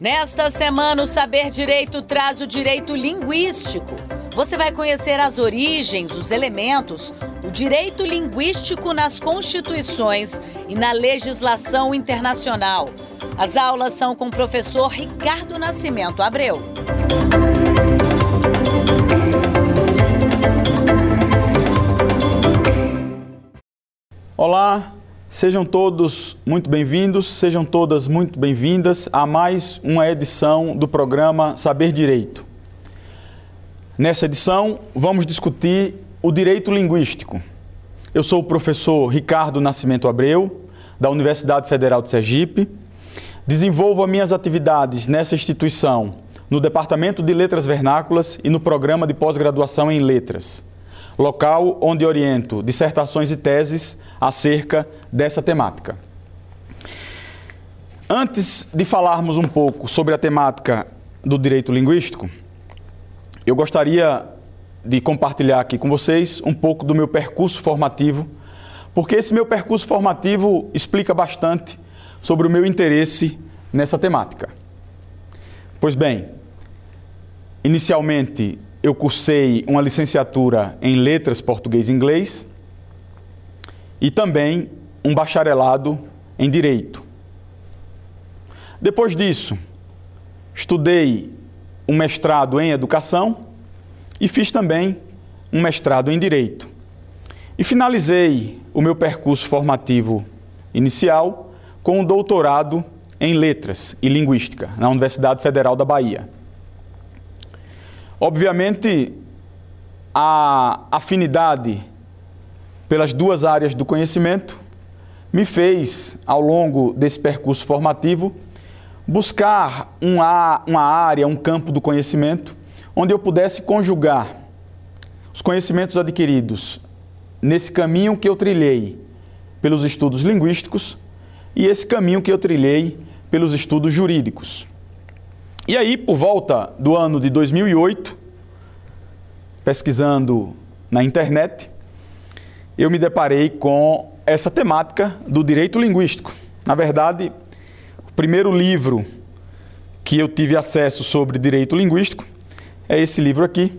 Nesta semana, o Saber Direito traz o direito linguístico. Você vai conhecer as origens, os elementos, o direito linguístico nas constituições e na legislação internacional. As aulas são com o professor Ricardo Nascimento Abreu. Olá, Sejam todos muito bem-vindos, sejam todas muito bem-vindas a mais uma edição do programa Saber Direito. Nessa edição, vamos discutir o direito linguístico. Eu sou o professor Ricardo Nascimento Abreu, da Universidade Federal de Sergipe. Desenvolvo as minhas atividades nessa instituição no Departamento de Letras Vernáculas e no Programa de Pós-Graduação em Letras local onde oriento dissertações e teses acerca dessa temática. Antes de falarmos um pouco sobre a temática do direito linguístico, eu gostaria de compartilhar aqui com vocês um pouco do meu percurso formativo, porque esse meu percurso formativo explica bastante sobre o meu interesse nessa temática. Pois bem, inicialmente eu cursei uma licenciatura em Letras Português e Inglês e também um bacharelado em Direito. Depois disso, estudei um mestrado em Educação e fiz também um mestrado em Direito. E finalizei o meu percurso formativo inicial com um doutorado em Letras e Linguística na Universidade Federal da Bahia. Obviamente, a afinidade pelas duas áreas do conhecimento me fez, ao longo desse percurso formativo, buscar uma, uma área, um campo do conhecimento, onde eu pudesse conjugar os conhecimentos adquiridos nesse caminho que eu trilhei pelos estudos linguísticos e esse caminho que eu trilhei pelos estudos jurídicos. E aí, por volta do ano de 2008, pesquisando na internet, eu me deparei com essa temática do direito linguístico. Na verdade, o primeiro livro que eu tive acesso sobre direito linguístico é esse livro aqui,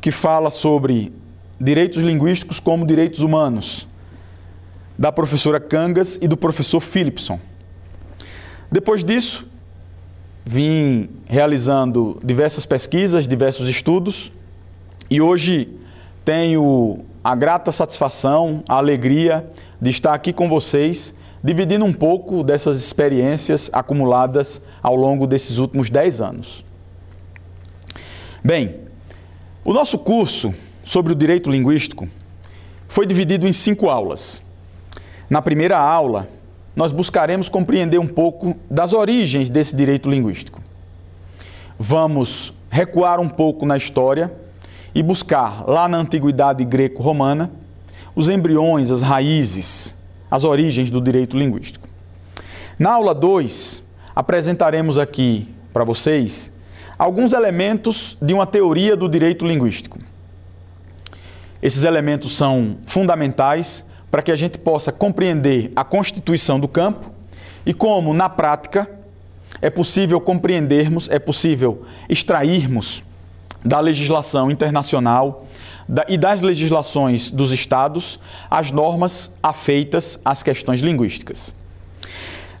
que fala sobre direitos linguísticos como direitos humanos, da professora Cangas e do professor Philipson. Depois disso, vim realizando diversas pesquisas, diversos estudos e hoje tenho a grata satisfação, a alegria de estar aqui com vocês, dividindo um pouco dessas experiências acumuladas ao longo desses últimos 10 anos. Bem, o nosso curso sobre o direito linguístico foi dividido em cinco aulas. Na primeira aula, nós buscaremos compreender um pouco das origens desse direito linguístico. Vamos recuar um pouco na história e buscar lá na antiguidade greco-romana os embriões, as raízes, as origens do direito linguístico. Na aula 2, apresentaremos aqui para vocês alguns elementos de uma teoria do direito linguístico. Esses elementos são fundamentais para que a gente possa compreender a constituição do campo e como, na prática, é possível compreendermos, é possível extrairmos da legislação internacional e das legislações dos estados as normas afeitas às questões linguísticas.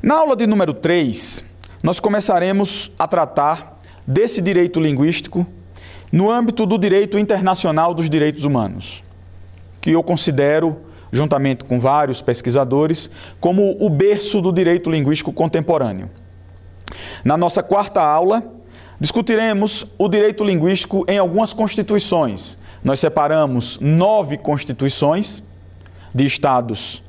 Na aula de número 3, nós começaremos a tratar desse direito linguístico no âmbito do direito internacional dos direitos humanos, que eu considero juntamente com vários pesquisadores, como o berço do direito linguístico contemporâneo. Na nossa quarta aula, discutiremos o direito linguístico em algumas constituições. Nós separamos nove constituições de estados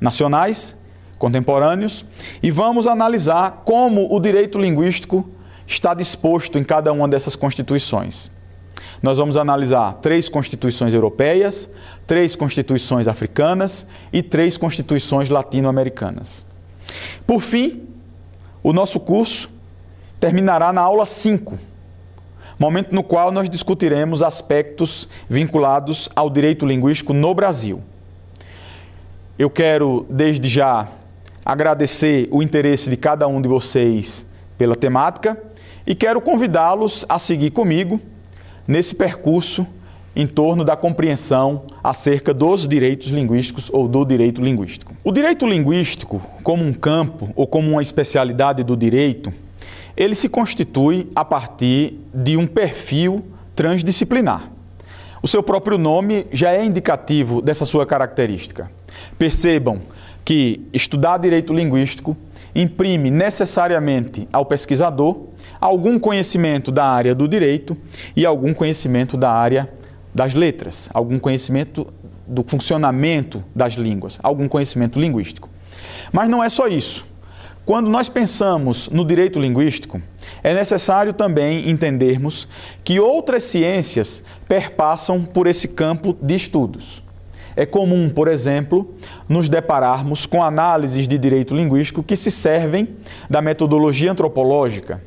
nacionais contemporâneos e vamos analisar como o direito linguístico está disposto em cada uma dessas constituições. Nós vamos analisar três constituições europeias, três constituições africanas e três constituições latino-americanas. Por fim, o nosso curso terminará na aula 5, momento no qual nós discutiremos aspectos vinculados ao direito linguístico no Brasil. Eu quero, desde já, agradecer o interesse de cada um de vocês pela temática e quero convidá-los a seguir comigo nesse percurso em torno da compreensão acerca dos direitos linguísticos ou do direito linguístico. O direito linguístico, como um campo ou como uma especialidade do direito, ele se constitui a partir de um perfil transdisciplinar. O seu próprio nome já é indicativo dessa sua característica. Percebam que estudar direito linguístico imprime necessariamente ao pesquisador algum conhecimento da área do direito e algum conhecimento da área das letras, algum conhecimento do funcionamento das línguas, algum conhecimento linguístico. Mas não é só isso. Quando nós pensamos no direito linguístico, é necessário também entendermos que outras ciências perpassam por esse campo de estudos. É comum, por exemplo, nos depararmos com análises de direito linguístico que se servem da metodologia antropológica.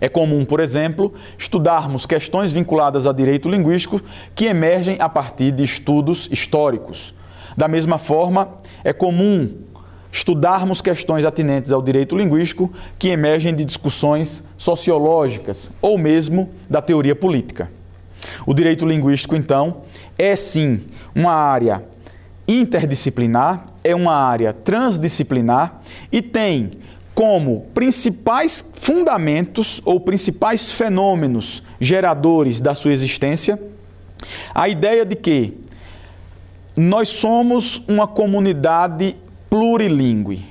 É comum, por exemplo, estudarmos questões vinculadas a direito linguístico que emergem a partir de estudos históricos. Da mesma forma, é comum estudarmos questões atinentes ao direito linguístico que emergem de discussões sociológicas ou mesmo da teoria política. O direito linguístico, então, é sim uma área interdisciplinar, é uma área transdisciplinar e tem como principais fundamentos ou principais fenômenos geradores da sua existência a ideia de que nós somos uma comunidade plurilingüe.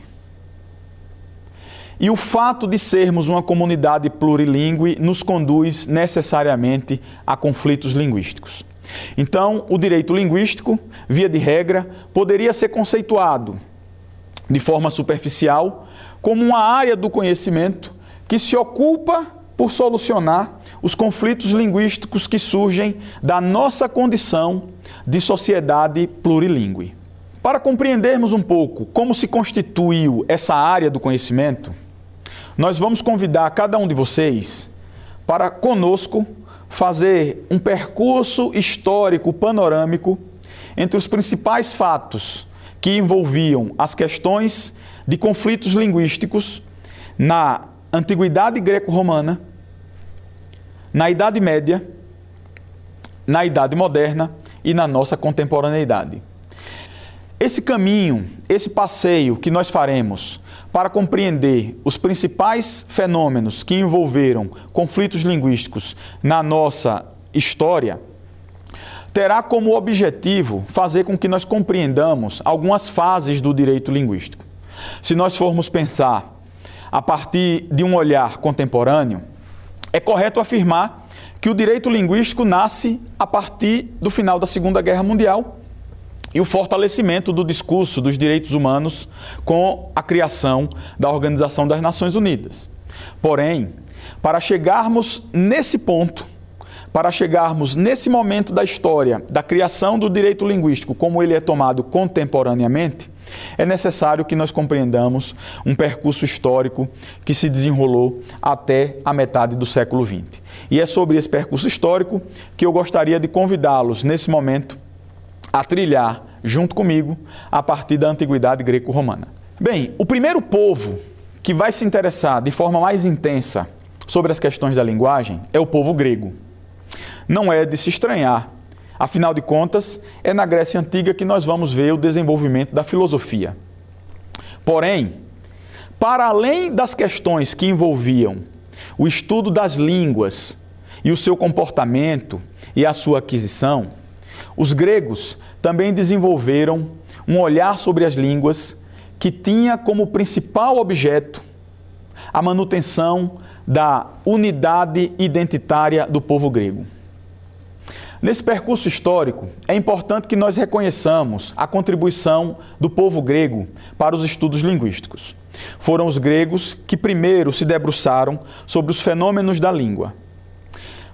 E o fato de sermos uma comunidade plurilingüe nos conduz necessariamente a conflitos linguísticos. Então, o direito linguístico, via de regra, poderia ser conceituado de forma superficial como uma área do conhecimento que se ocupa por solucionar os conflitos linguísticos que surgem da nossa condição de sociedade plurilingüe. Para compreendermos um pouco como se constituiu essa área do conhecimento, nós vamos convidar cada um de vocês para conosco fazer um percurso histórico panorâmico entre os principais fatos que envolviam as questões de conflitos linguísticos na antiguidade greco-romana, na Idade Média, na Idade Moderna e na nossa contemporaneidade. Esse caminho, esse passeio que nós faremos para compreender os principais fenômenos que envolveram conflitos linguísticos na nossa história, terá como objetivo fazer com que nós compreendamos algumas fases do direito linguístico. Se nós formos pensar a partir de um olhar contemporâneo, é correto afirmar que o direito linguístico nasce a partir do final da Segunda Guerra Mundial e o fortalecimento do discurso dos direitos humanos com a criação da Organização das Nações Unidas. Porém, para chegarmos nesse ponto, para chegarmos nesse momento da história da criação do direito linguístico, como ele é tomado contemporaneamente, é necessário que nós compreendamos um percurso histórico que se desenrolou até a metade do século XX. E é sobre esse percurso histórico que eu gostaria de convidá-los nesse momento a trilhar junto comigo a partir da antiguidade greco-romana. Bem, o primeiro povo que vai se interessar de forma mais intensa sobre as questões da linguagem é o povo grego. Não é de se estranhar, afinal de contas, é na Grécia Antiga que nós vamos ver o desenvolvimento da filosofia. Porém, para além das questões que envolviam o estudo das línguas e o seu comportamento e a sua aquisição, os gregos também desenvolveram um olhar sobre as línguas que tinha como principal objeto a manutenção da unidade identitária do povo grego. Nesse percurso histórico, é importante que nós reconheçamos a contribuição do povo grego para os estudos linguísticos. Foram os gregos que primeiro se debruçaram sobre os fenômenos da língua.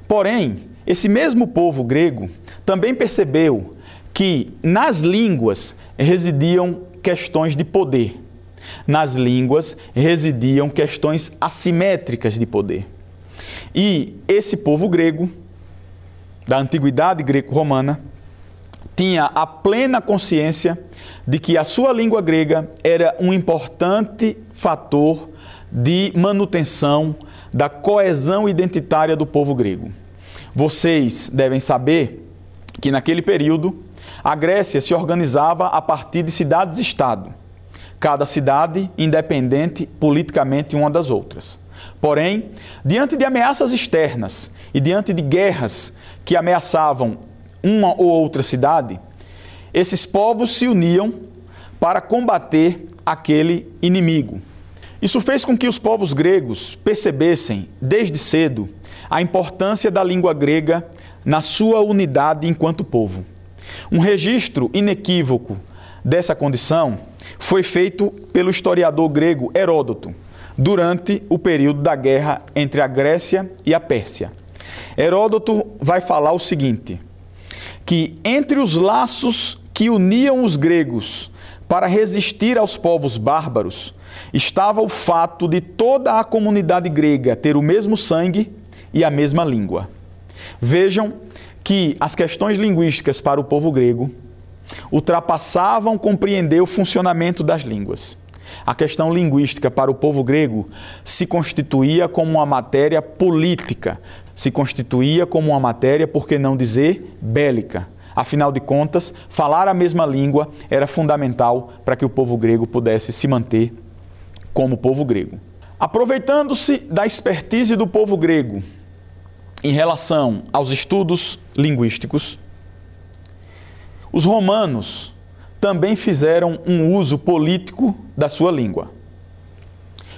Porém, esse mesmo povo grego também percebeu que nas línguas residiam questões de poder. Nas línguas residiam questões assimétricas de poder. E esse povo grego, da antiguidade greco-romana, tinha a plena consciência de que a sua língua grega era um importante fator de manutenção da coesão identitária do povo grego. Vocês devem saber que naquele período a Grécia se organizava a partir de cidades-estado, cada cidade independente politicamente uma das outras. Porém, diante de ameaças externas e diante de guerras que ameaçavam uma ou outra cidade, esses povos se uniam para combater aquele inimigo. Isso fez com que os povos gregos percebessem, desde cedo, a importância da língua grega na sua unidade enquanto povo. Um registro inequívoco dessa condição foi feito pelo historiador grego Heródoto durante o período da guerra entre a Grécia e a Pérsia. Heródoto vai falar o seguinte: que entre os laços que uniam os gregos para resistir aos povos bárbaros estava o fato de toda a comunidade grega ter o mesmo sangue e a mesma língua. Vejam que as questões linguísticas para o povo grego ultrapassavam compreender o funcionamento das línguas. A questão linguística para o povo grego se constituía como uma matéria política, se constituía como uma matéria, por que não dizer, bélica. Afinal de contas, falar a mesma língua era fundamental para que o povo grego pudesse se manter como povo grego. Aproveitando-se da expertise do povo grego em relação aos estudos linguísticos, os romanos também fizeram um uso político da sua língua.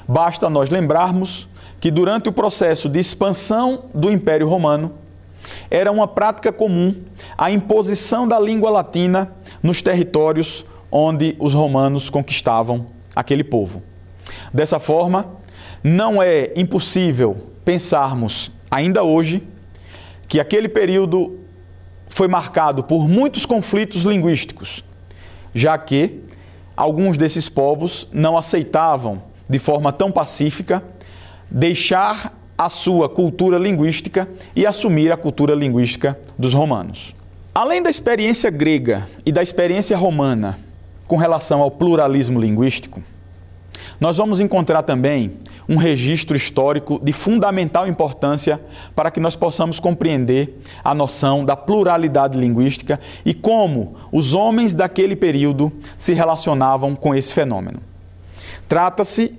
Basta nós lembrarmos que durante o processo de expansão do Império Romano, era uma prática comum a imposição da língua latina nos territórios onde os romanos conquistavam aquele povo. Dessa forma, não é impossível pensarmos ainda hoje que aquele período foi marcado por muitos conflitos linguísticos, já que alguns desses povos não aceitavam de forma tão pacífica deixar a sua cultura linguística e assumir a cultura linguística dos romanos. Além da experiência grega e da experiência romana com relação ao pluralismo linguístico, nós vamos encontrar também um registro histórico de fundamental importância para que nós possamos compreender a noção da pluralidade linguística e como os homens daquele período se relacionavam com esse fenômeno. Trata-se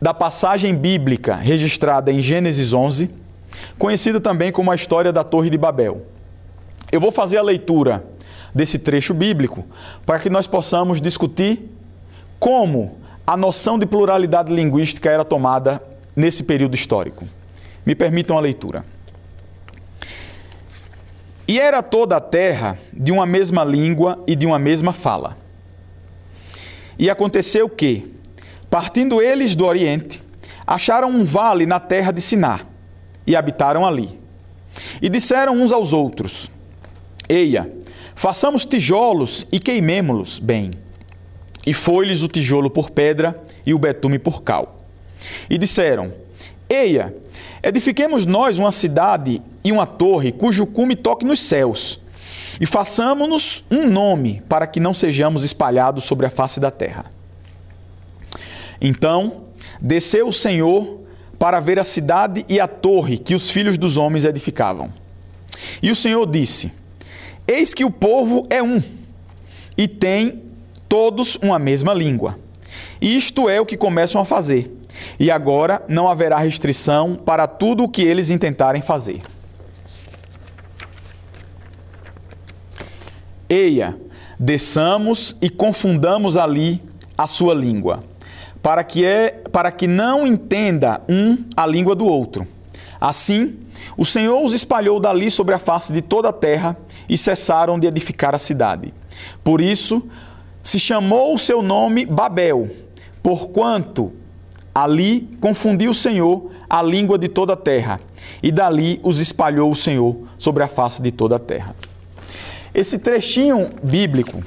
da passagem bíblica registrada em Gênesis 11, conhecida também como a história da Torre de Babel. Eu vou fazer a leitura desse trecho bíblico para que nós possamos discutir como a noção de pluralidade linguística era tomada nesse período histórico. Me permitam a leitura. E era toda a terra de uma mesma língua e de uma mesma fala. E aconteceu que, partindo eles do Oriente, acharam um vale na terra de Siná e habitaram ali. E disseram uns aos outros: Eia, façamos tijolos e queimemo-los bem e foi-lhes o tijolo por pedra e o betume por cal. E disseram: Eia, edifiquemos nós uma cidade e uma torre cujo cume toque nos céus, e façamos-nos um nome para que não sejamos espalhados sobre a face da terra. Então desceu o Senhor para ver a cidade e a torre que os filhos dos homens edificavam. E o Senhor disse: Eis que o povo é um, e tem todos uma mesma língua. Isto é o que começam a fazer. E agora não haverá restrição para tudo o que eles intentarem fazer. Eia, desçamos e confundamos ali a sua língua, para que é para que não entenda um a língua do outro. Assim, o Senhor os espalhou dali sobre a face de toda a terra e cessaram de edificar a cidade. Por isso, se chamou o seu nome Babel, porquanto ali confundiu o Senhor a língua de toda a terra, e dali os espalhou o Senhor sobre a face de toda a terra. Esse trechinho bíblico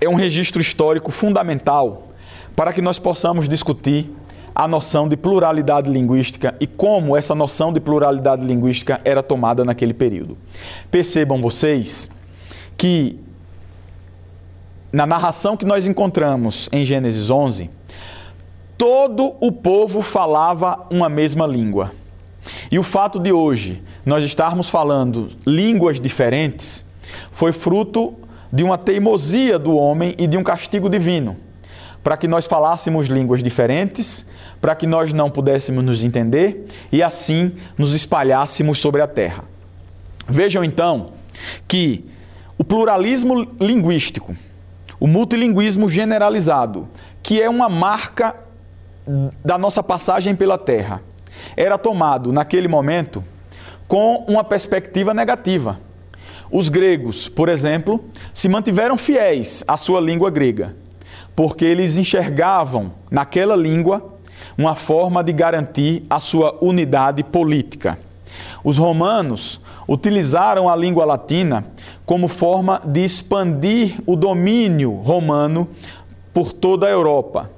é um registro histórico fundamental para que nós possamos discutir a noção de pluralidade linguística e como essa noção de pluralidade linguística era tomada naquele período. Percebam vocês que na narração que nós encontramos em Gênesis 11, todo o povo falava uma mesma língua. E o fato de hoje nós estarmos falando línguas diferentes foi fruto de uma teimosia do homem e de um castigo divino, para que nós falássemos línguas diferentes, para que nós não pudéssemos nos entender e assim nos espalhássemos sobre a terra. Vejam então que o pluralismo linguístico, o multilinguismo generalizado, que é uma marca da nossa passagem pela terra, era tomado naquele momento com uma perspectiva negativa. Os gregos, por exemplo, se mantiveram fiéis à sua língua grega, porque eles enxergavam naquela língua uma forma de garantir a sua unidade política. Os romanos utilizaram a língua latina como forma de expandir o domínio romano por toda a Europa.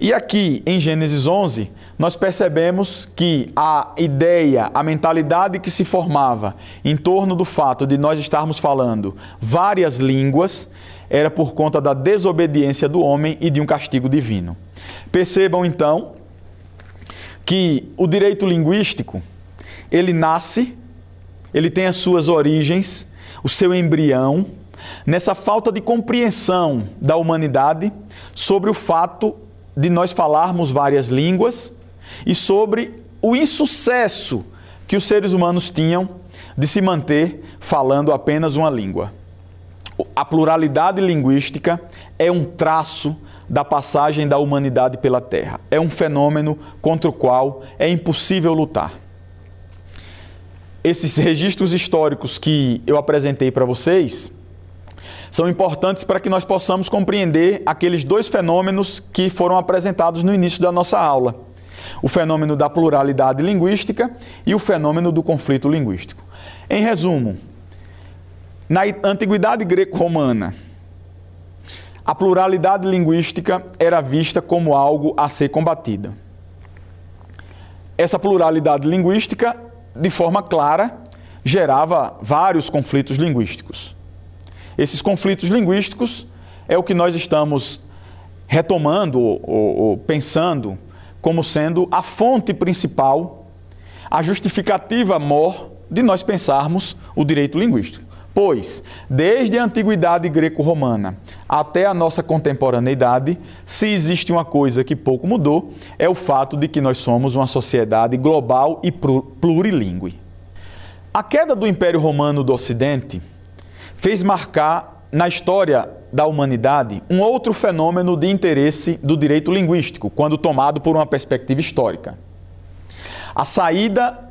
E aqui em Gênesis 11, nós percebemos que a ideia, a mentalidade que se formava em torno do fato de nós estarmos falando várias línguas era por conta da desobediência do homem e de um castigo divino. Percebam então que o direito linguístico, ele nasce, ele tem as suas origens, o seu embrião, nessa falta de compreensão da humanidade sobre o fato de nós falarmos várias línguas e sobre o insucesso que os seres humanos tinham de se manter falando apenas uma língua. A pluralidade linguística é um traço da passagem da humanidade pela Terra. É um fenômeno contra o qual é impossível lutar. Esses registros históricos que eu apresentei para vocês são importantes para que nós possamos compreender aqueles dois fenômenos que foram apresentados no início da nossa aula: o fenômeno da pluralidade linguística e o fenômeno do conflito linguístico. Em resumo, na antiguidade greco-romana, a pluralidade linguística era vista como algo a ser combatida. Essa pluralidade linguística, de forma clara, gerava vários conflitos linguísticos. Esses conflitos linguísticos é o que nós estamos retomando ou, ou pensando como sendo a fonte principal, a justificativa mor de nós pensarmos o direito linguístico. Pois, desde a antiguidade greco-romana até a nossa contemporaneidade, se existe uma coisa que pouco mudou, é o fato de que nós somos uma sociedade global e plurilingue. A queda do Império Romano do Ocidente fez marcar na história da humanidade um outro fenômeno de interesse do direito linguístico, quando tomado por uma perspectiva histórica. A saída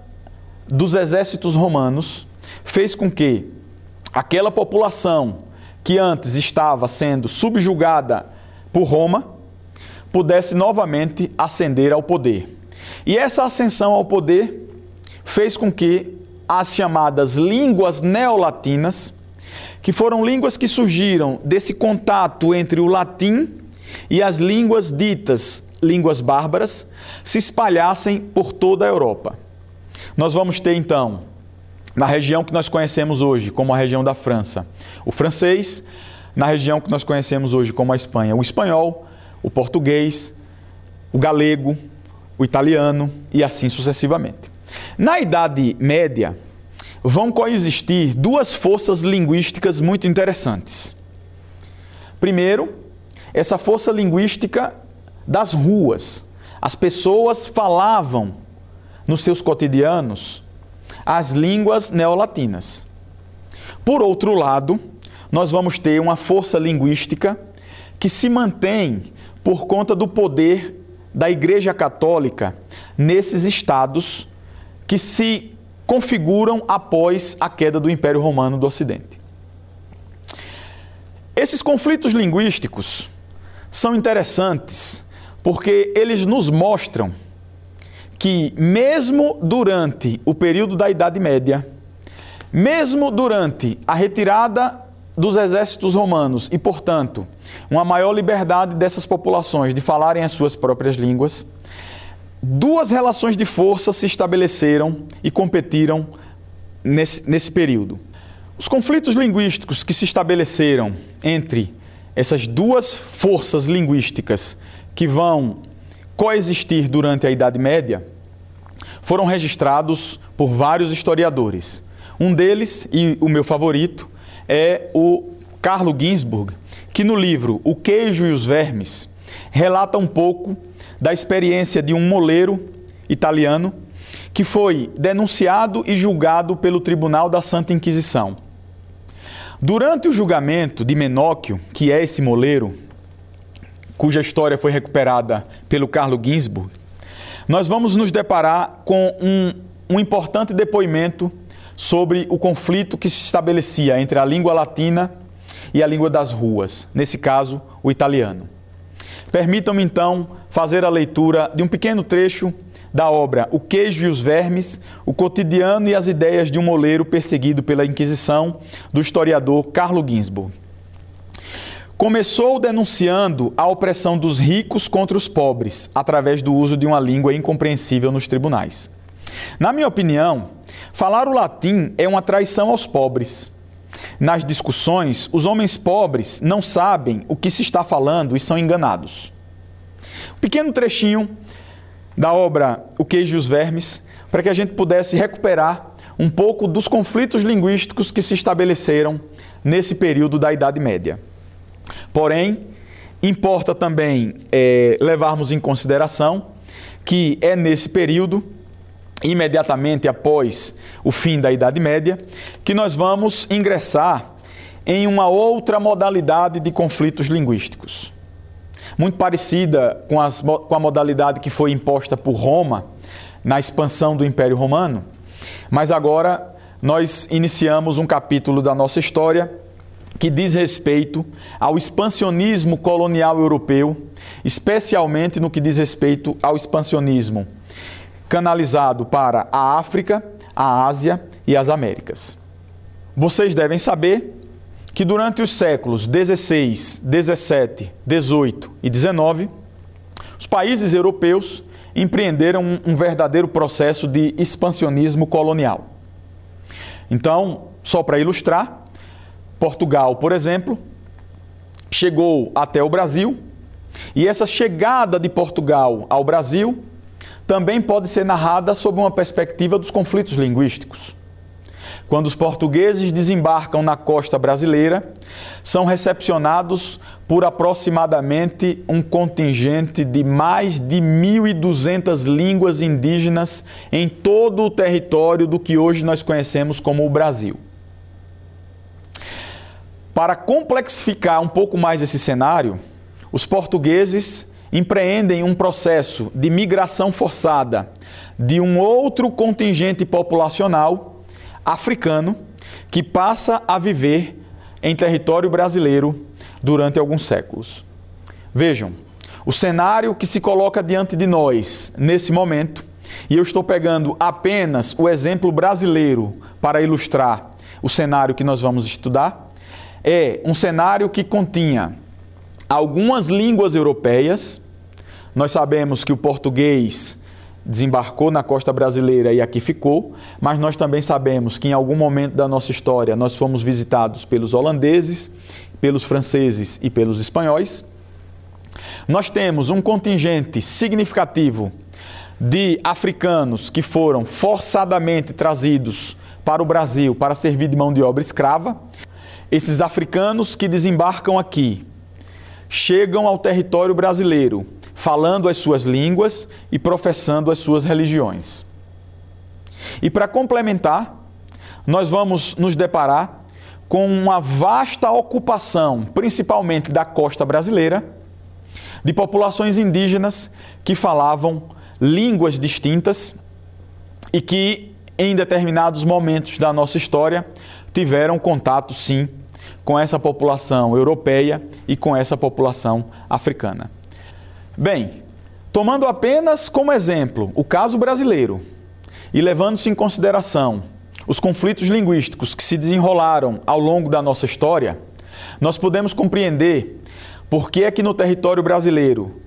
dos exércitos romanos fez com que aquela população que antes estava sendo subjugada por Roma pudesse novamente ascender ao poder. E essa ascensão ao poder fez com que as chamadas línguas neolatinas que foram línguas que surgiram desse contato entre o latim e as línguas ditas línguas bárbaras se espalhassem por toda a Europa. Nós vamos ter então, na região que nós conhecemos hoje como a região da França, o francês, na região que nós conhecemos hoje como a Espanha, o espanhol, o português, o galego, o italiano e assim sucessivamente. Na Idade Média, vão coexistir duas forças linguísticas muito interessantes. Primeiro, essa força linguística das ruas. As pessoas falavam nos seus cotidianos as línguas neolatinas. Por outro lado, nós vamos ter uma força linguística que se mantém por conta do poder da Igreja Católica nesses estados que se configuram após a queda do Império Romano do Ocidente. Esses conflitos linguísticos são interessantes porque eles nos mostram que, mesmo durante o período da Idade Média, mesmo durante a retirada dos exércitos romanos e, portanto, uma maior liberdade dessas populações de falarem as suas próprias línguas, duas relações de força se estabeleceram e competiram nesse, nesse período. Os conflitos linguísticos que se estabeleceram entre essas duas forças linguísticas que vão coexistir durante a Idade Média foram registrados por vários historiadores. Um deles, e o meu favorito, é o Carlo Ginzburg, que no livro O Queijo e os Vermes relata um pouco da experiência de um moleiro italiano que foi denunciado e julgado pelo Tribunal da Santa Inquisição. Durante o julgamento de Menóquio, que é esse moleiro, cuja história foi recuperada pelo Carlo Ginzburg, nós vamos nos deparar com um, um importante depoimento sobre o conflito que se estabelecia entre a língua latina e a língua das ruas, nesse caso, o italiano. Permitam-me então fazer a leitura de um pequeno trecho da obra O Queijo e os Vermes, o cotidiano e as ideias de um moleiro perseguido pela Inquisição, do historiador Carlo Ginzburg. Começou denunciando a opressão dos ricos contra os pobres, através do uso de uma língua incompreensível nos tribunais. Na minha opinião, falar o latim é uma traição aos pobres. Nas discussões, os homens pobres não sabem o que se está falando e são enganados. Um pequeno trechinho da obra O Queijo e os Vermes, para que a gente pudesse recuperar um pouco dos conflitos linguísticos que se estabeleceram nesse período da Idade Média. Porém, importa também é, levarmos em consideração que é nesse período, imediatamente após o fim da Idade Média, que nós vamos ingressar em uma outra modalidade de conflitos linguísticos muito parecida com, as, com a modalidade que foi imposta por Roma na expansão do Império Romano. Mas agora nós iniciamos um capítulo da nossa história que diz respeito ao expansionismo colonial europeu, especialmente no que diz respeito ao expansionismo canalizado para a África, a Ásia e as Américas. Vocês devem saber que durante os séculos 16, 17, 18 e 19, os países europeus empreenderam um, um verdadeiro processo de expansionismo colonial. Então, só para ilustrar, Portugal, por exemplo, chegou até o Brasil, e essa chegada de Portugal ao Brasil também pode ser narrada sob uma perspectiva dos conflitos linguísticos. Quando os portugueses desembarcam na costa brasileira, são recepcionados por aproximadamente um contingente de mais de 1.200 línguas indígenas em todo o território do que hoje nós conhecemos como o Brasil. Para complexificar um pouco mais esse cenário, os portugueses empreendem um processo de migração forçada de um outro contingente populacional africano que passa a viver em território brasileiro durante alguns séculos. Vejam, o cenário que se coloca diante de nós nesse momento, e eu estou pegando apenas o exemplo brasileiro para ilustrar o cenário que nós vamos estudar, é um cenário que continha algumas línguas europeias. Nós sabemos que o português desembarcou na costa brasileira e aqui ficou, mas nós também sabemos que em algum momento da nossa história nós fomos visitados pelos holandeses, pelos franceses e pelos espanhóis. Nós temos um contingente significativo de africanos que foram forçadamente trazidos para o Brasil para servir de mão de obra escrava. Esses africanos que desembarcam aqui chegam ao território brasileiro falando as suas línguas e professando as suas religiões. E para complementar, nós vamos nos deparar com uma vasta ocupação, principalmente da costa brasileira, de populações indígenas que falavam línguas distintas e que, em determinados momentos da nossa história, tiveram contato, sim, com essa população europeia e com essa população africana. Bem, tomando apenas como exemplo o caso brasileiro e levando-se em consideração os conflitos linguísticos que se desenrolaram ao longo da nossa história, nós podemos compreender por que é que no território brasileiro,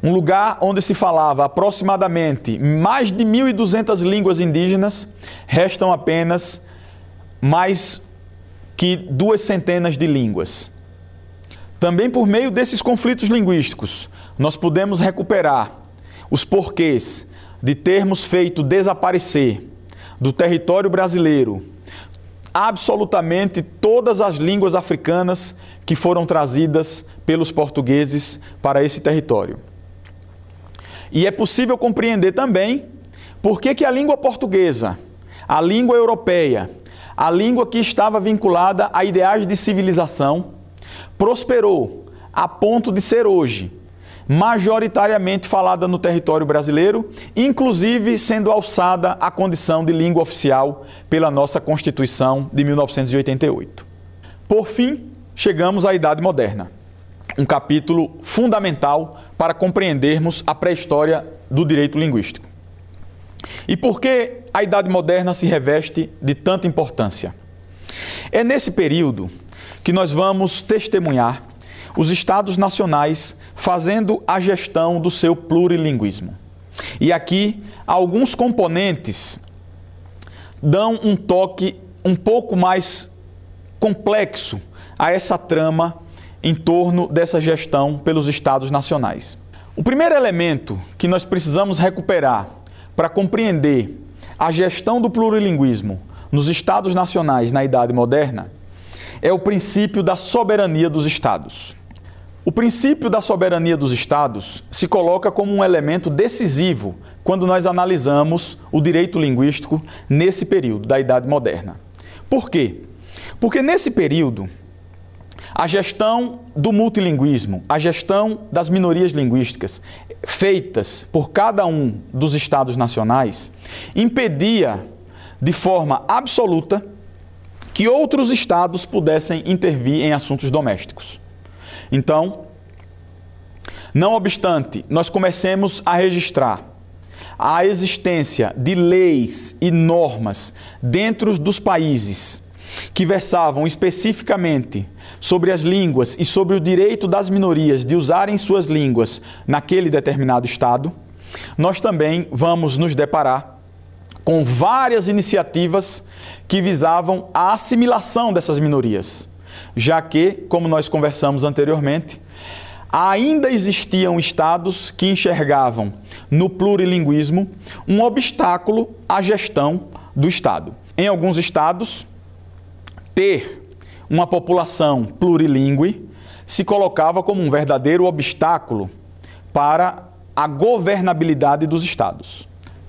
um lugar onde se falava aproximadamente mais de 1.200 línguas indígenas, restam apenas mais que duas centenas de línguas. Também por meio desses conflitos linguísticos, nós podemos recuperar os porquês de termos feito desaparecer do território brasileiro absolutamente todas as línguas africanas que foram trazidas pelos portugueses para esse território. E é possível compreender também por que, que a língua portuguesa, a língua europeia, a língua que estava vinculada a ideais de civilização, prosperou a ponto de ser hoje majoritariamente falada no território brasileiro, inclusive sendo alçada à condição de língua oficial pela nossa Constituição de 1988. Por fim, chegamos à Idade Moderna, um capítulo fundamental para compreendermos a pré-história do direito linguístico. E por que a Idade Moderna se reveste de tanta importância? É nesse período que nós vamos testemunhar os estados nacionais fazendo a gestão do seu plurilinguismo. E aqui alguns componentes dão um toque um pouco mais complexo a essa trama em torno dessa gestão pelos estados nacionais. O primeiro elemento que nós precisamos recuperar para compreender a gestão do plurilinguismo nos estados nacionais na Idade Moderna é o princípio da soberania dos estados. O princípio da soberania dos estados se coloca como um elemento decisivo quando nós analisamos o direito linguístico nesse período da Idade Moderna. Por quê? Porque nesse período, a gestão do multilinguismo, a gestão das minorias linguísticas feitas por cada um dos estados nacionais, impedia de forma absoluta que outros estados pudessem intervir em assuntos domésticos. Então, não obstante, nós comecemos a registrar a existência de leis e normas dentro dos países que versavam especificamente sobre as línguas e sobre o direito das minorias de usarem suas línguas naquele determinado estado, nós também vamos nos deparar com várias iniciativas que visavam a assimilação dessas minorias já que, como nós conversamos anteriormente, ainda existiam estados que enxergavam no plurilinguismo um obstáculo à gestão do Estado. Em alguns estados, ter uma população plurilingüe se colocava como um verdadeiro obstáculo para a governabilidade dos estados.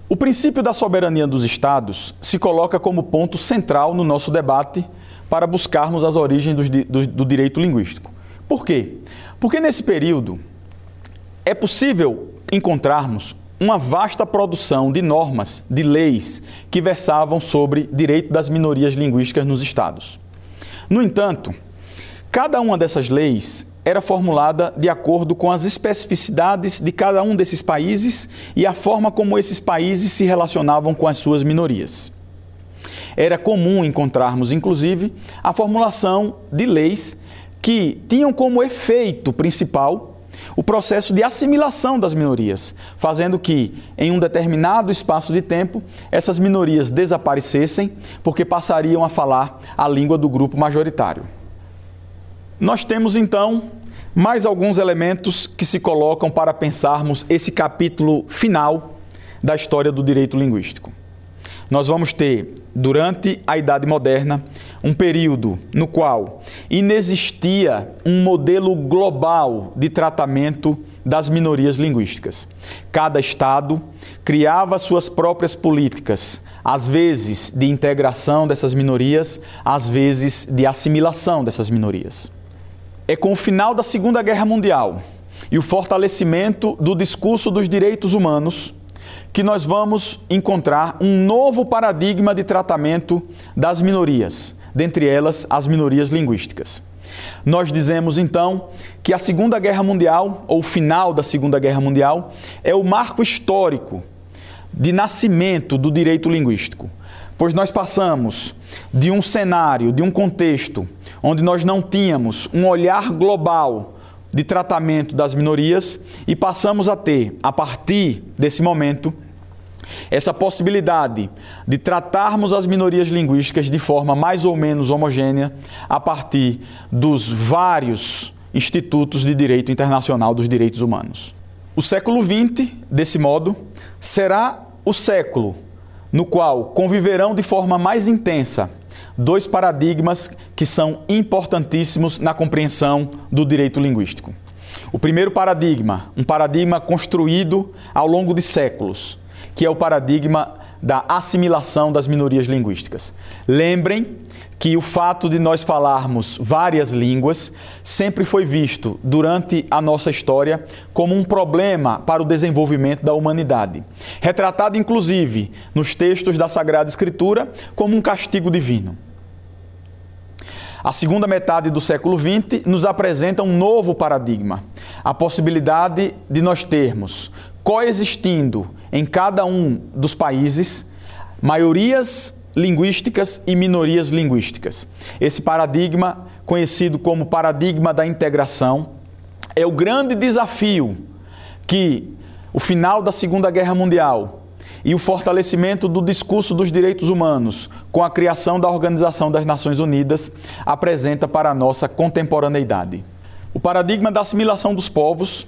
O princípio da soberania dos estados se coloca como ponto central no nosso debate para buscarmos as origens do, do, do direito linguístico. Por quê? Porque nesse período é possível encontrarmos uma vasta produção de normas, de leis que versavam sobre direito das minorias linguísticas nos estados. No entanto, cada uma dessas leis era formulada de acordo com as especificidades de cada um desses países e a forma como esses países se relacionavam com as suas minorias era comum encontrarmos, inclusive, a formulação de leis que tinham como efeito principal o processo de assimilação das minorias, fazendo que, em um determinado espaço de tempo, essas minorias desaparecessem porque passariam a falar a língua do grupo majoritário. Nós temos então mais alguns elementos que se colocam para pensarmos esse capítulo final da história do direito linguístico nós vamos ter, durante a Idade Moderna, um período no qual inexistia um modelo global de tratamento das minorias linguísticas. Cada Estado criava suas próprias políticas, às vezes de integração dessas minorias, às vezes de assimilação dessas minorias. É com o final da Segunda Guerra Mundial e o fortalecimento do discurso dos direitos humanos que nós vamos encontrar um novo paradigma de tratamento das minorias, dentre elas as minorias linguísticas. Nós dizemos então que a Segunda Guerra Mundial, ou o final da Segunda Guerra Mundial, é o marco histórico de nascimento do direito linguístico. Pois nós passamos de um cenário, de um contexto, onde nós não tínhamos um olhar global de tratamento das minorias e passamos a ter, a partir desse momento, essa possibilidade de tratarmos as minorias linguísticas de forma mais ou menos homogênea a partir dos vários institutos de direito internacional dos direitos humanos. O século XX, desse modo, será o século no qual conviverão de forma mais intensa dois paradigmas que são importantíssimos na compreensão do direito linguístico. O primeiro paradigma, um paradigma construído ao longo de séculos, que é o paradigma da assimilação das minorias linguísticas. Lembrem que o fato de nós falarmos várias línguas sempre foi visto durante a nossa história como um problema para o desenvolvimento da humanidade. Retratado inclusive nos textos da Sagrada Escritura como um castigo divino. A segunda metade do século XX nos apresenta um novo paradigma, a possibilidade de nós termos coexistindo em cada um dos países maiorias linguísticas e minorias linguísticas. Esse paradigma, conhecido como paradigma da integração, é o grande desafio que o final da Segunda Guerra Mundial e o fortalecimento do discurso dos direitos humanos com a criação da Organização das Nações Unidas apresenta para a nossa contemporaneidade. O paradigma da assimilação dos povos,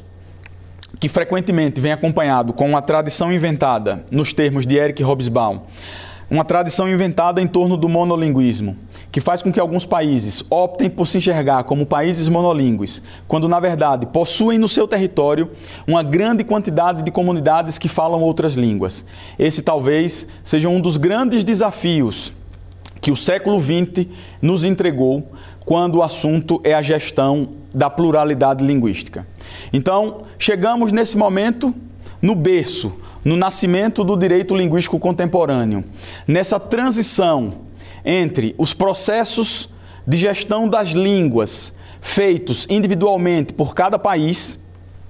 que frequentemente vem acompanhado com uma tradição inventada, nos termos de Eric Hobsbawm, uma tradição inventada em torno do monolinguismo, que faz com que alguns países optem por se enxergar como países monolíngues, quando na verdade possuem no seu território uma grande quantidade de comunidades que falam outras línguas. Esse talvez seja um dos grandes desafios que o século XX nos entregou quando o assunto é a gestão da pluralidade linguística. Então, chegamos nesse momento no berço no nascimento do direito linguístico contemporâneo, nessa transição entre os processos de gestão das línguas feitos individualmente por cada país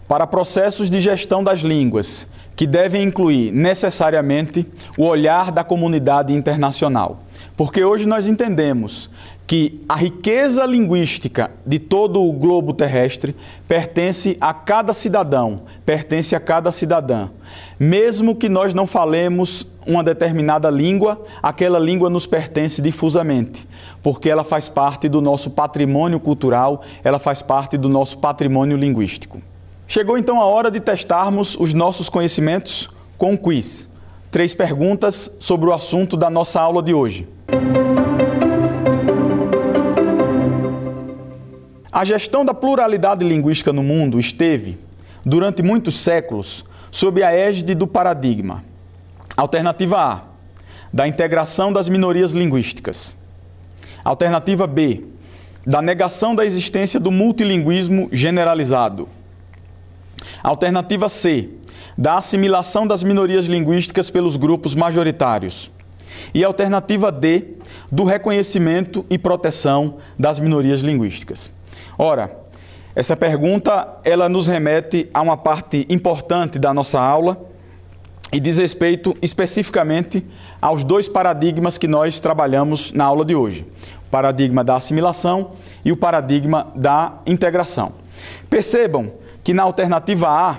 para processos de gestão das línguas que devem incluir necessariamente o olhar da comunidade internacional. Porque hoje nós entendemos que a riqueza linguística de todo o globo terrestre pertence a cada cidadão, pertence a cada cidadã. Mesmo que nós não falemos uma determinada língua, aquela língua nos pertence difusamente, porque ela faz parte do nosso patrimônio cultural, ela faz parte do nosso patrimônio linguístico. Chegou então a hora de testarmos os nossos conhecimentos com um quiz. Três perguntas sobre o assunto da nossa aula de hoje. A gestão da pluralidade linguística no mundo esteve, durante muitos séculos, sob a égide do paradigma. Alternativa A, da integração das minorias linguísticas. Alternativa B, da negação da existência do multilinguismo generalizado. Alternativa C, da assimilação das minorias linguísticas pelos grupos majoritários. E alternativa D, do reconhecimento e proteção das minorias linguísticas. Ora, essa pergunta ela nos remete a uma parte importante da nossa aula e diz respeito especificamente aos dois paradigmas que nós trabalhamos na aula de hoje: o paradigma da assimilação e o paradigma da integração. Percebam que na alternativa A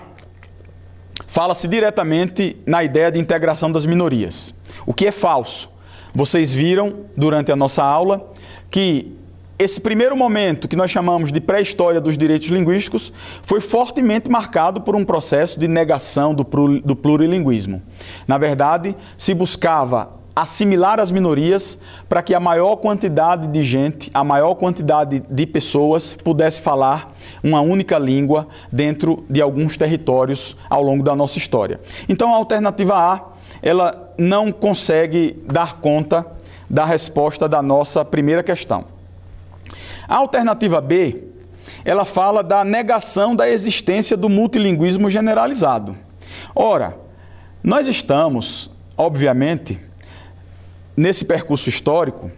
fala-se diretamente na ideia de integração das minorias, o que é falso. Vocês viram durante a nossa aula que esse primeiro momento, que nós chamamos de pré-história dos direitos linguísticos, foi fortemente marcado por um processo de negação do, do plurilinguismo. Na verdade, se buscava assimilar as minorias para que a maior quantidade de gente, a maior quantidade de pessoas pudesse falar uma única língua dentro de alguns territórios ao longo da nossa história. Então a alternativa A, ela não consegue dar conta da resposta da nossa primeira questão. A alternativa B, ela fala da negação da existência do multilinguismo generalizado. Ora, nós estamos, obviamente, nesse percurso histórico,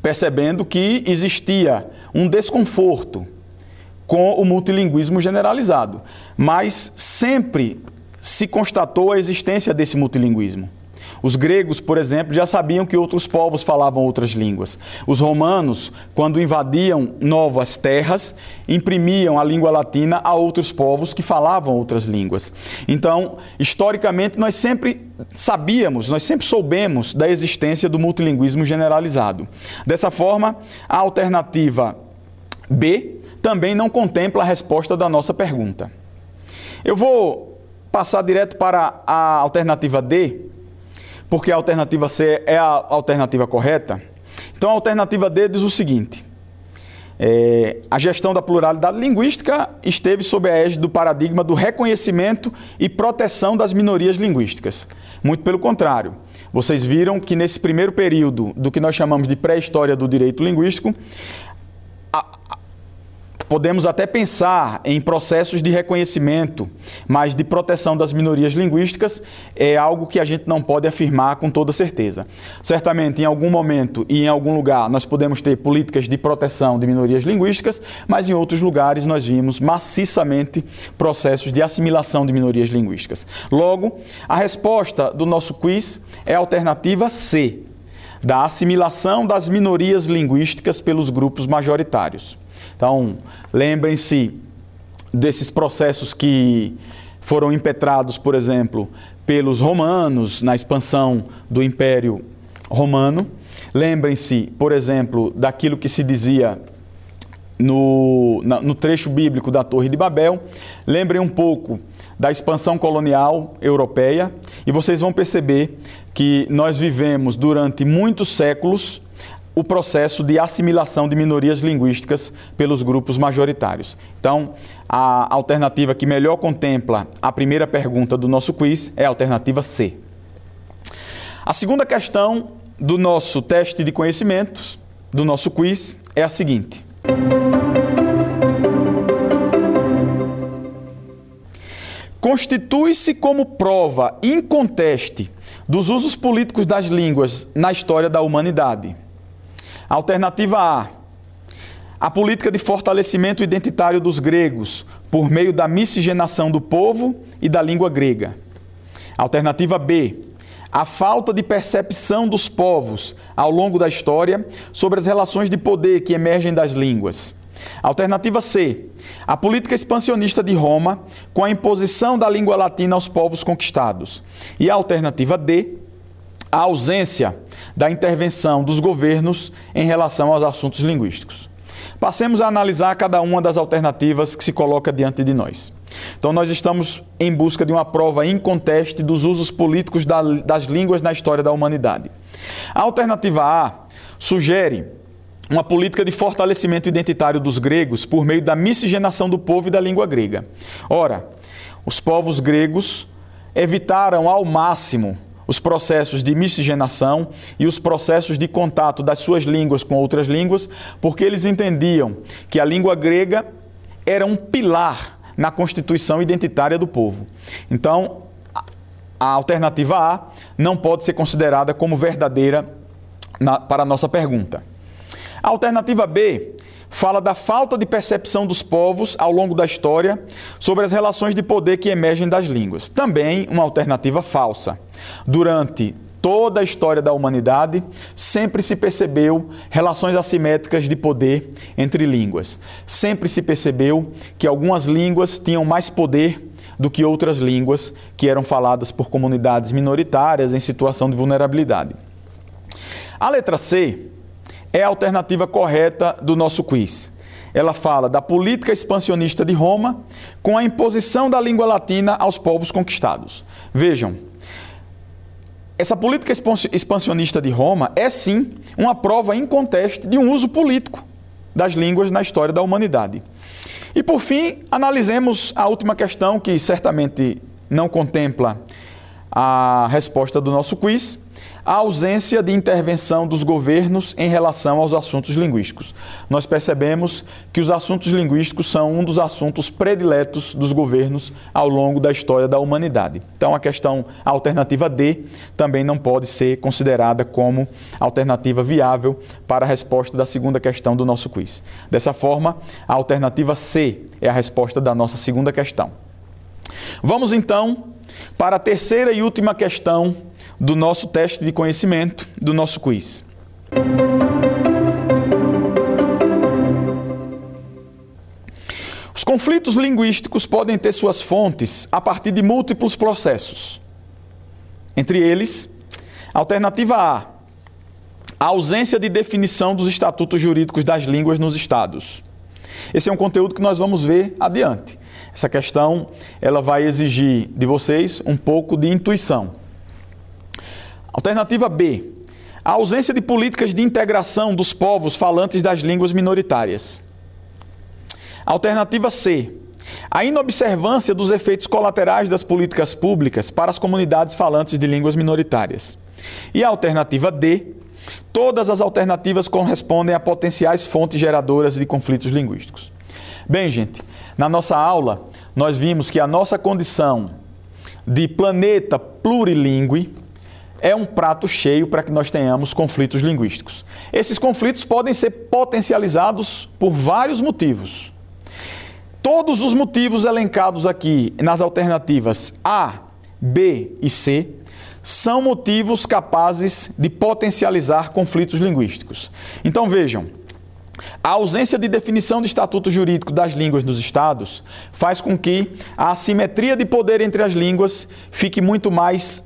percebendo que existia um desconforto com o multilinguismo generalizado, mas sempre se constatou a existência desse multilinguismo. Os gregos, por exemplo, já sabiam que outros povos falavam outras línguas. Os romanos, quando invadiam novas terras, imprimiam a língua latina a outros povos que falavam outras línguas. Então, historicamente, nós sempre sabíamos, nós sempre soubemos da existência do multilinguismo generalizado. Dessa forma, a alternativa B também não contempla a resposta da nossa pergunta. Eu vou passar direto para a alternativa D, porque a alternativa C é a alternativa correta. Então a alternativa D diz o seguinte: é, a gestão da pluralidade linguística esteve sob a égide do paradigma do reconhecimento e proteção das minorias linguísticas. Muito pelo contrário. Vocês viram que nesse primeiro período do que nós chamamos de pré-história do direito linguístico, Podemos até pensar em processos de reconhecimento, mas de proteção das minorias linguísticas é algo que a gente não pode afirmar com toda certeza. Certamente, em algum momento e em algum lugar, nós podemos ter políticas de proteção de minorias linguísticas, mas em outros lugares nós vimos maciçamente processos de assimilação de minorias linguísticas. Logo, a resposta do nosso quiz é a alternativa C, da assimilação das minorias linguísticas pelos grupos majoritários. Então, lembrem-se desses processos que foram impetrados, por exemplo, pelos romanos na expansão do Império Romano. Lembrem-se, por exemplo, daquilo que se dizia no, no trecho bíblico da Torre de Babel. Lembrem um pouco da expansão colonial europeia e vocês vão perceber que nós vivemos durante muitos séculos o processo de assimilação de minorias linguísticas pelos grupos majoritários. Então, a alternativa que melhor contempla a primeira pergunta do nosso quiz é a alternativa C. A segunda questão do nosso teste de conhecimentos, do nosso quiz, é a seguinte. Constitui-se como prova inconteste dos usos políticos das línguas na história da humanidade Alternativa A. A política de fortalecimento identitário dos gregos por meio da miscigenação do povo e da língua grega. Alternativa B. A falta de percepção dos povos ao longo da história sobre as relações de poder que emergem das línguas. Alternativa C. A política expansionista de Roma com a imposição da língua latina aos povos conquistados. E a alternativa D a ausência da intervenção dos governos em relação aos assuntos linguísticos. Passemos a analisar cada uma das alternativas que se coloca diante de nós. Então, nós estamos em busca de uma prova inconteste dos usos políticos das línguas na história da humanidade. A alternativa A sugere uma política de fortalecimento identitário dos gregos por meio da miscigenação do povo e da língua grega. Ora, os povos gregos evitaram ao máximo os processos de miscigenação e os processos de contato das suas línguas com outras línguas, porque eles entendiam que a língua grega era um pilar na constituição identitária do povo. Então, a alternativa A não pode ser considerada como verdadeira na, para a nossa pergunta. A alternativa B fala da falta de percepção dos povos ao longo da história sobre as relações de poder que emergem das línguas. Também uma alternativa falsa. Durante toda a história da humanidade, sempre se percebeu relações assimétricas de poder entre línguas. Sempre se percebeu que algumas línguas tinham mais poder do que outras línguas que eram faladas por comunidades minoritárias em situação de vulnerabilidade. A letra C é a alternativa correta do nosso quiz. Ela fala da política expansionista de Roma com a imposição da língua latina aos povos conquistados. Vejam, essa política expansionista de Roma é sim uma prova inconteste de um uso político das línguas na história da humanidade. E por fim, analisemos a última questão que certamente não contempla a resposta do nosso quiz, a ausência de intervenção dos governos em relação aos assuntos linguísticos. Nós percebemos que os assuntos linguísticos são um dos assuntos prediletos dos governos ao longo da história da humanidade. Então, a questão alternativa D também não pode ser considerada como alternativa viável para a resposta da segunda questão do nosso quiz. Dessa forma, a alternativa C é a resposta da nossa segunda questão. Vamos então para a terceira e última questão do nosso teste de conhecimento, do nosso quiz. Os conflitos linguísticos podem ter suas fontes a partir de múltiplos processos. Entre eles, alternativa A, a ausência de definição dos estatutos jurídicos das línguas nos estados. Esse é um conteúdo que nós vamos ver adiante. Essa questão ela vai exigir de vocês um pouco de intuição. Alternativa B: a ausência de políticas de integração dos povos falantes das línguas minoritárias. Alternativa C: a inobservância dos efeitos colaterais das políticas públicas para as comunidades falantes de línguas minoritárias. E a alternativa D: todas as alternativas correspondem a potenciais fontes geradoras de conflitos linguísticos. Bem, gente, na nossa aula nós vimos que a nossa condição de planeta plurilingue é um prato cheio para que nós tenhamos conflitos linguísticos. Esses conflitos podem ser potencializados por vários motivos. Todos os motivos elencados aqui nas alternativas A, B e C são motivos capazes de potencializar conflitos linguísticos. Então vejam, a ausência de definição de estatuto jurídico das línguas nos estados faz com que a assimetria de poder entre as línguas fique muito mais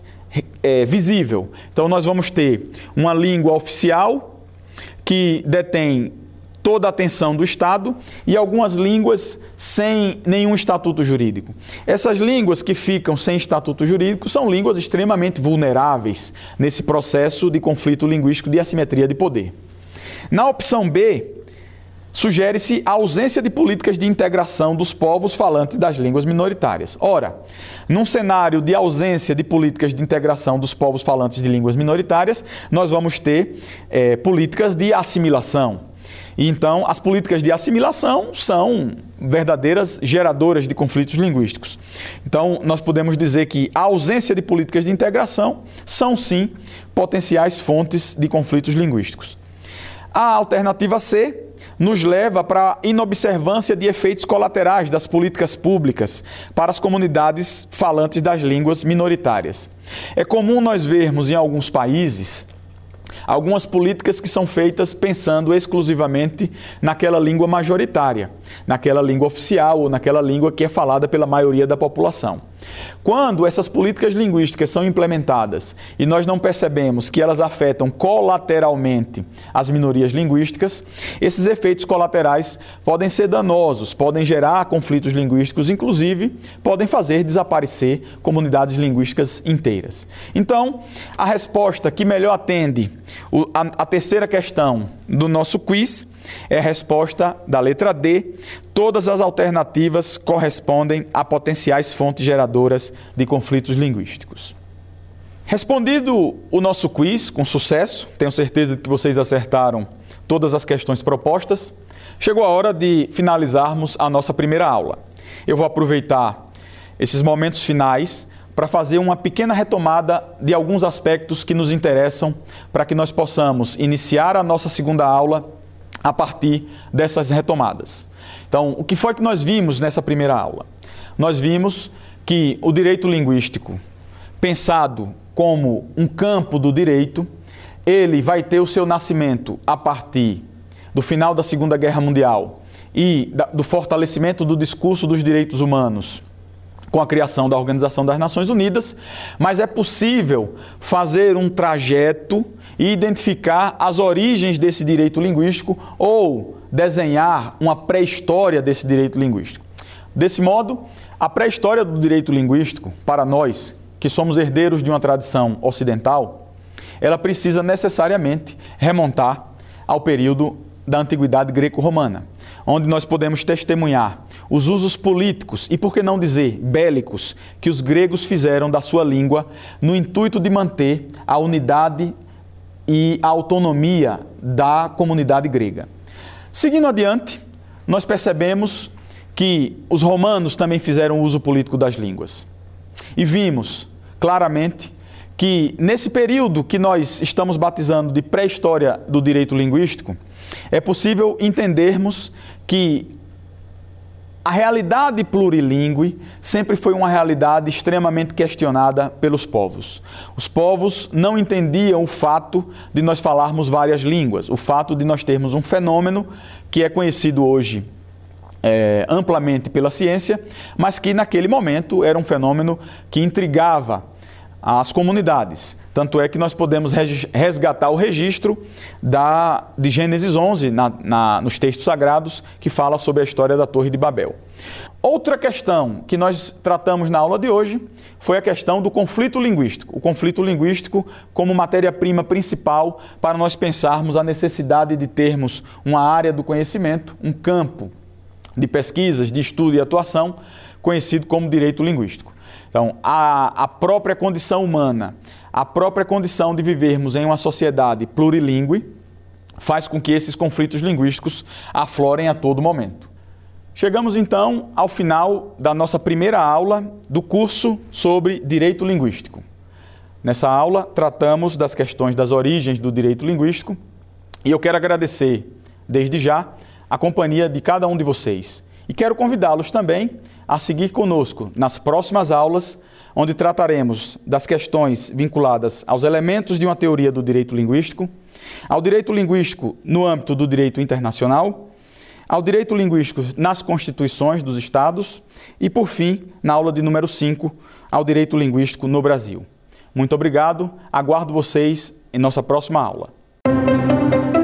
é, visível. Então, nós vamos ter uma língua oficial que detém toda a atenção do Estado e algumas línguas sem nenhum estatuto jurídico. Essas línguas que ficam sem estatuto jurídico são línguas extremamente vulneráveis nesse processo de conflito linguístico de assimetria de poder. Na opção B, sugere-se a ausência de políticas de integração dos povos falantes das línguas minoritárias. Ora, num cenário de ausência de políticas de integração dos povos falantes de línguas minoritárias, nós vamos ter é, políticas de assimilação. E então, as políticas de assimilação são verdadeiras geradoras de conflitos linguísticos. Então, nós podemos dizer que a ausência de políticas de integração são, sim, potenciais fontes de conflitos linguísticos. A alternativa C nos leva para a inobservância de efeitos colaterais das políticas públicas para as comunidades falantes das línguas minoritárias. É comum nós vermos em alguns países algumas políticas que são feitas pensando exclusivamente naquela língua majoritária, naquela língua oficial ou naquela língua que é falada pela maioria da população. Quando essas políticas linguísticas são implementadas e nós não percebemos que elas afetam colateralmente as minorias linguísticas, esses efeitos colaterais podem ser danosos, podem gerar conflitos linguísticos, inclusive podem fazer desaparecer comunidades linguísticas inteiras. Então, a resposta que melhor atende a, terceira questão do nosso quiz é a resposta da letra D. Todas as alternativas correspondem a potenciais fontes geradoras de conflitos linguísticos. Respondido o nosso quiz com sucesso, tenho certeza de que vocês acertaram todas as questões propostas, chegou a hora de finalizarmos a nossa primeira aula. Eu vou aproveitar esses momentos finais para fazer uma pequena retomada de alguns aspectos que nos interessam para que nós possamos iniciar a nossa segunda aula a partir dessas retomadas. Então, o que foi que nós vimos nessa primeira aula? Nós vimos que o direito linguístico, pensado como um campo do direito, ele vai ter o seu nascimento a partir do final da Segunda Guerra Mundial e do fortalecimento do discurso dos direitos humanos com a criação da Organização das Nações Unidas, mas é possível fazer um trajeto e identificar as origens desse direito linguístico ou desenhar uma pré-história desse direito linguístico. Desse modo, a pré-história do direito linguístico, para nós, que somos herdeiros de uma tradição ocidental, ela precisa necessariamente remontar ao período da antiguidade greco-romana, onde nós podemos testemunhar os usos políticos e, por que não dizer, bélicos, que os gregos fizeram da sua língua no intuito de manter a unidade e a autonomia da comunidade grega. Seguindo adiante, nós percebemos que os romanos também fizeram uso político das línguas. E vimos claramente que nesse período que nós estamos batizando de pré-história do direito linguístico, é possível entendermos que a realidade plurilingue sempre foi uma realidade extremamente questionada pelos povos. Os povos não entendiam o fato de nós falarmos várias línguas, o fato de nós termos um fenômeno que é conhecido hoje é, amplamente pela ciência, mas que naquele momento era um fenômeno que intrigava às comunidades. Tanto é que nós podemos resgatar o registro da, de Gênesis 11 na, na, nos textos sagrados que fala sobre a história da Torre de Babel. Outra questão que nós tratamos na aula de hoje foi a questão do conflito linguístico. O conflito linguístico como matéria-prima principal para nós pensarmos a necessidade de termos uma área do conhecimento, um campo de pesquisas, de estudo e atuação, conhecido como direito linguístico. Então, a, a própria condição humana a própria condição de vivermos em uma sociedade plurilingüe faz com que esses conflitos linguísticos aflorem a todo momento. Chegamos então ao final da nossa primeira aula do curso sobre direito linguístico. Nessa aula, tratamos das questões das origens do direito linguístico e eu quero agradecer, desde já, a companhia de cada um de vocês. E quero convidá-los também a seguir conosco nas próximas aulas onde trataremos das questões vinculadas aos elementos de uma teoria do direito linguístico, ao direito linguístico no âmbito do direito internacional, ao direito linguístico nas constituições dos estados e, por fim, na aula de número 5, ao direito linguístico no Brasil. Muito obrigado, aguardo vocês em nossa próxima aula.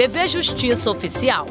TV Justiça Oficial.